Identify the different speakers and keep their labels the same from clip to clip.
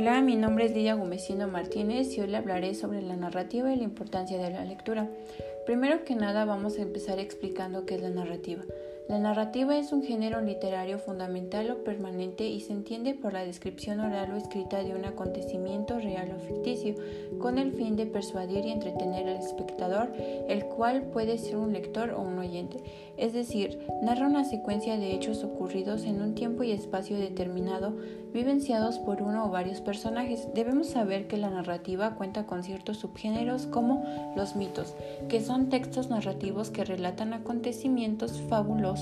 Speaker 1: Hola, mi nombre es Lidia Gomecino Martínez y hoy le hablaré sobre la narrativa y la importancia de la lectura. Primero que nada vamos a empezar explicando qué es la narrativa. La narrativa es un género literario fundamental o permanente y se entiende por la descripción oral o escrita de un acontecimiento real o ficticio, con el fin de persuadir y entretener al espectador, el cual puede ser un lector o un oyente. Es decir, narra una secuencia de hechos ocurridos en un tiempo y espacio determinado, vivenciados por uno o varios personajes. Debemos saber que la narrativa cuenta con ciertos subgéneros como los mitos, que son textos narrativos que relatan acontecimientos fabulosos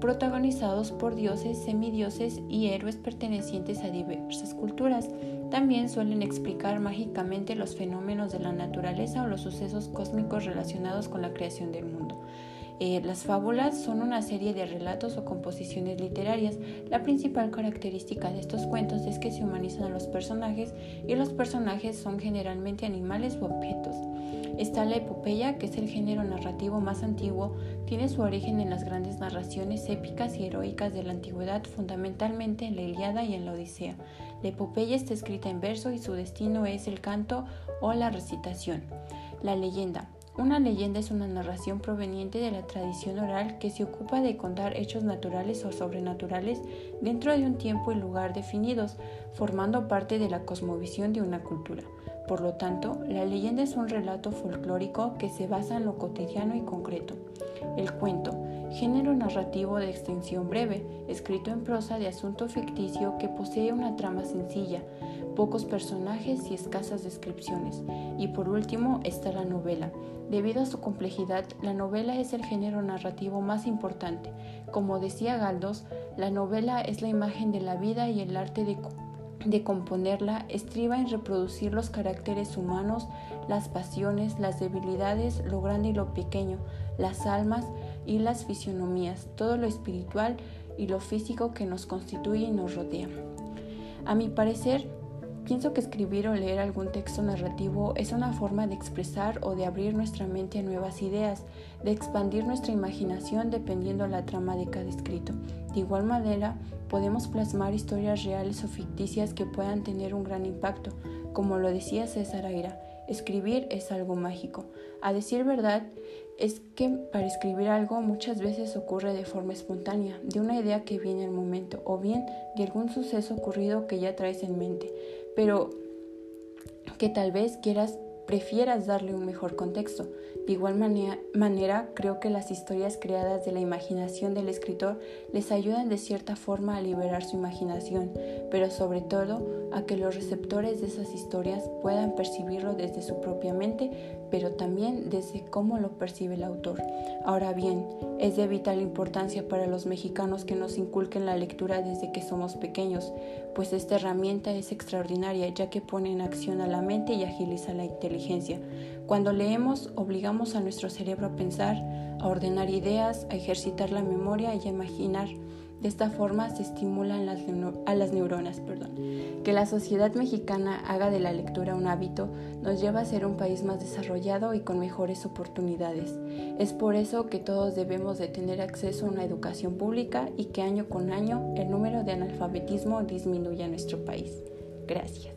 Speaker 1: protagonizados por dioses, semidioses y héroes pertenecientes a diversas culturas. También suelen explicar mágicamente los fenómenos de la naturaleza o los sucesos cósmicos relacionados con la creación del mundo. Eh, las fábulas son una serie de relatos o composiciones literarias. La principal característica de estos cuentos es que se humanizan a los personajes y los personajes son generalmente animales o objetos. Está la epopeya, que es el género narrativo más antiguo, tiene su origen en las grandes narraciones épicas y heroicas de la antigüedad, fundamentalmente en la Iliada y en la Odisea. La epopeya está escrita en verso y su destino es el canto o la recitación. La leyenda. Una leyenda es una narración proveniente de la tradición oral que se ocupa de contar hechos naturales o sobrenaturales dentro de un tiempo y lugar definidos, formando parte de la cosmovisión de una cultura. Por lo tanto, la leyenda es un relato folclórico que se basa en lo cotidiano y concreto. El cuento, género narrativo de extensión breve, escrito en prosa de asunto ficticio que posee una trama sencilla, pocos personajes y escasas descripciones. Y por último está la novela. Debido a su complejidad, la novela es el género narrativo más importante. Como decía Galdós, la novela es la imagen de la vida y el arte de de componerla estriba en reproducir los caracteres humanos, las pasiones, las debilidades, lo grande y lo pequeño, las almas y las fisionomías, todo lo espiritual y lo físico que nos constituye y nos rodea. A mi parecer, Pienso que escribir o leer algún texto narrativo es una forma de expresar o de abrir nuestra mente a nuevas ideas, de expandir nuestra imaginación dependiendo la trama de cada escrito. De igual manera, podemos plasmar historias reales o ficticias que puedan tener un gran impacto, como lo decía César Aira. Escribir es algo mágico. A decir verdad, es que para escribir algo muchas veces ocurre de forma espontánea, de una idea que viene al momento, o bien de algún suceso ocurrido que ya traes en mente pero que tal vez quieras prefieras darle un mejor contexto. De igual manera, creo que las historias creadas de la imaginación del escritor les ayudan de cierta forma a liberar su imaginación, pero sobre todo a que los receptores de esas historias puedan percibirlo desde su propia mente, pero también desde cómo lo percibe el autor. Ahora bien, es de vital importancia para los mexicanos que nos inculquen la lectura desde que somos pequeños, pues esta herramienta es extraordinaria ya que pone en acción a la mente y agiliza la inteligencia cuando leemos, obligamos a nuestro cerebro a pensar, a ordenar ideas, a ejercitar la memoria y a imaginar. De esta forma se estimulan a las neuronas. Que la sociedad mexicana haga de la lectura un hábito nos lleva a ser un país más desarrollado y con mejores oportunidades. Es por eso que todos debemos de tener acceso a una educación pública y que año con año el número de analfabetismo disminuya en nuestro país. Gracias.